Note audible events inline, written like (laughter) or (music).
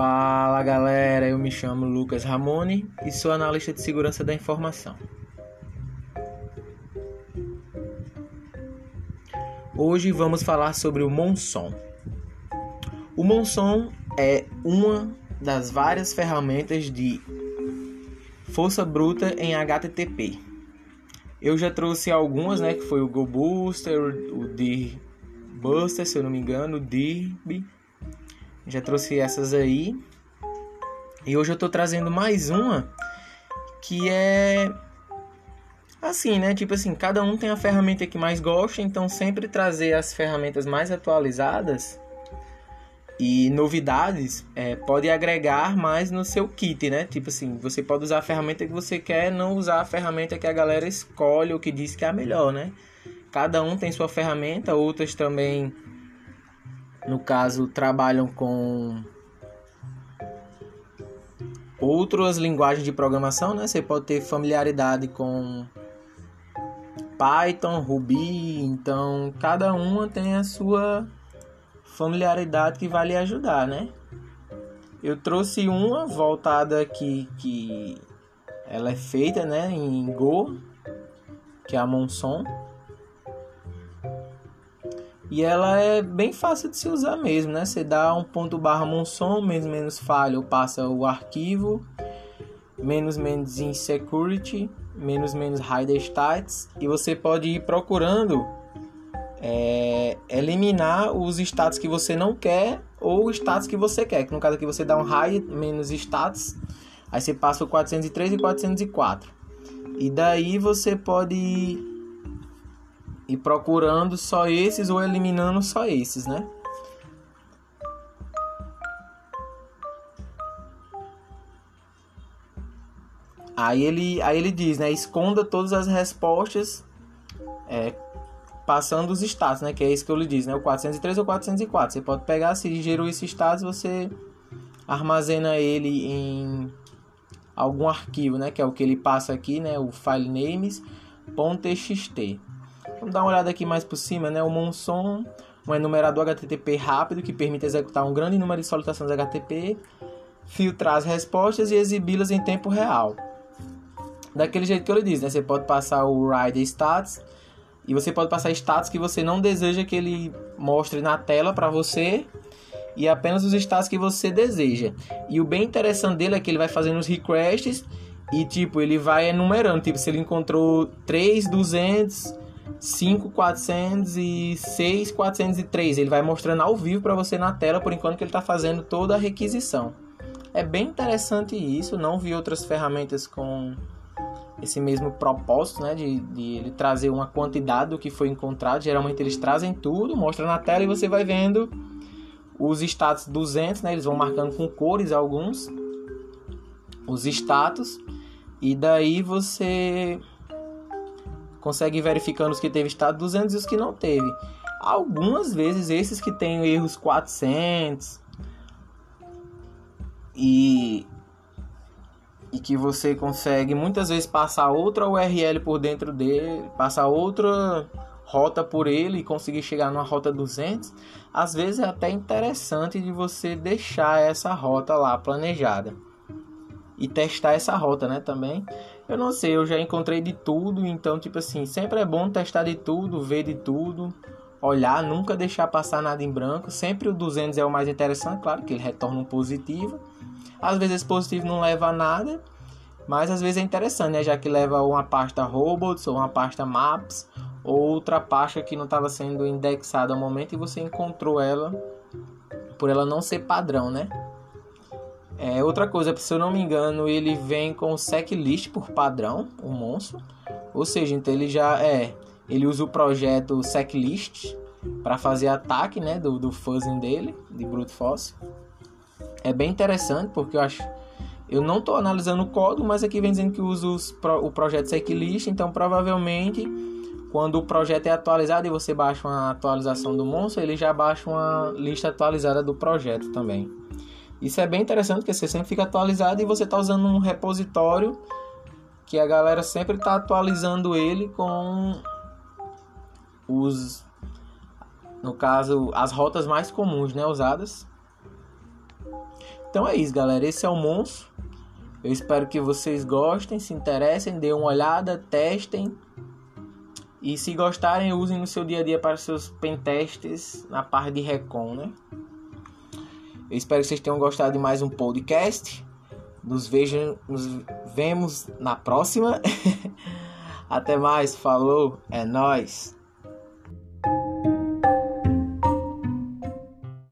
Fala galera, eu me chamo Lucas Ramone e sou analista de segurança da informação. Hoje vamos falar sobre o Monson. O Monson é uma das várias ferramentas de força bruta em HTTP. Eu já trouxe algumas, né, que foi o Go Booster, o Dir Buster, se eu não me engano, o Dirb já trouxe essas aí. E hoje eu tô trazendo mais uma que é assim, né? Tipo assim, cada um tem a ferramenta que mais gosta, então sempre trazer as ferramentas mais atualizadas e novidades é, pode agregar mais no seu kit, né? Tipo assim, você pode usar a ferramenta que você quer, não usar a ferramenta que a galera escolhe ou que diz que é a melhor, né? Cada um tem sua ferramenta, outras também no caso, trabalham com outras linguagens de programação, né? Você pode ter familiaridade com Python, Ruby, então cada uma tem a sua familiaridade que vai lhe ajudar, né? Eu trouxe uma voltada aqui que ela é feita, né, em Go, que é a Monson. E ela é bem fácil de se usar mesmo, né? Você dá um ponto barra monson, menos menos falha, passa o arquivo, menos menos insecurity, menos menos hide stats, e você pode ir procurando é, eliminar os status que você não quer ou status que você quer. Que no caso aqui você dá um hide menos status, aí você passa o 403 e 404. E daí você pode e procurando só esses ou eliminando só esses, né? Aí ele, aí ele diz, né? Esconda todas as respostas é, passando os status, né? Que é isso que eu lhe diz, né? O 403 ou 404. Você pode pegar, se gerou esse status, você armazena ele em algum arquivo, né? Que é o que ele passa aqui, né? O file names.txt. Vamos dar uma olhada aqui mais por cima, né? O Monson, um enumerador HTTP rápido que permite executar um grande número de solicitações HTTP, filtrar as respostas e exibi-las em tempo real. Daquele jeito que ele diz, né? Você pode passar o Rider Stats e você pode passar status que você não deseja que ele mostre na tela para você e apenas os status que você deseja. E o bem interessante dele é que ele vai fazendo os requests e tipo, ele vai enumerando, tipo, se ele encontrou 3 200 5406, 403. Ele vai mostrando ao vivo para você na tela, por enquanto que ele está fazendo toda a requisição. É bem interessante isso, não vi outras ferramentas com esse mesmo propósito, né, de, de ele trazer uma quantidade do que foi encontrado. Geralmente eles trazem tudo, mostra na tela e você vai vendo os status 200, né, eles vão marcando com cores alguns os status. E daí você consegue verificando os que teve estado 200 e os que não teve. Algumas vezes esses que têm erros 400 e e que você consegue muitas vezes passar outra URL por dentro dele, passar outra rota por ele e conseguir chegar numa rota 200, às vezes é até interessante de você deixar essa rota lá planejada e testar essa rota, né, também. Eu não sei, eu já encontrei de tudo, então tipo assim, sempre é bom testar de tudo, ver de tudo, olhar, nunca deixar passar nada em branco. Sempre o 200 é o mais interessante, claro que ele retorna um positivo. Às vezes esse positivo não leva a nada, mas às vezes é interessante, né, já que leva uma pasta robots ou uma pasta maps ou outra pasta que não estava sendo indexada ao momento e você encontrou ela por ela não ser padrão, né? É, outra coisa, se eu não me engano, ele vem com o list por padrão, o monstro. Ou seja, então ele já é. Ele usa o projeto list para fazer ataque né, do, do fuzzing dele, de Brute Force. É bem interessante porque eu acho. Eu não estou analisando o código, mas aqui vem dizendo que usa o projeto list, então provavelmente quando o projeto é atualizado e você baixa uma atualização do monstro, ele já baixa uma lista atualizada do projeto também. Isso é bem interessante porque você sempre fica atualizado e você está usando um repositório que a galera sempre está atualizando ele com os no caso as rotas mais comuns né usadas Então é isso, galera. Esse é o monstro. Eu espero que vocês gostem, se interessem, dêem uma olhada, testem. E se gostarem, usem no seu dia a dia para seus pentests na parte de Recon, né? Eu espero que vocês tenham gostado de mais um podcast. Nos vejam, nos vemos na próxima. (laughs) Até mais, falou, é nós.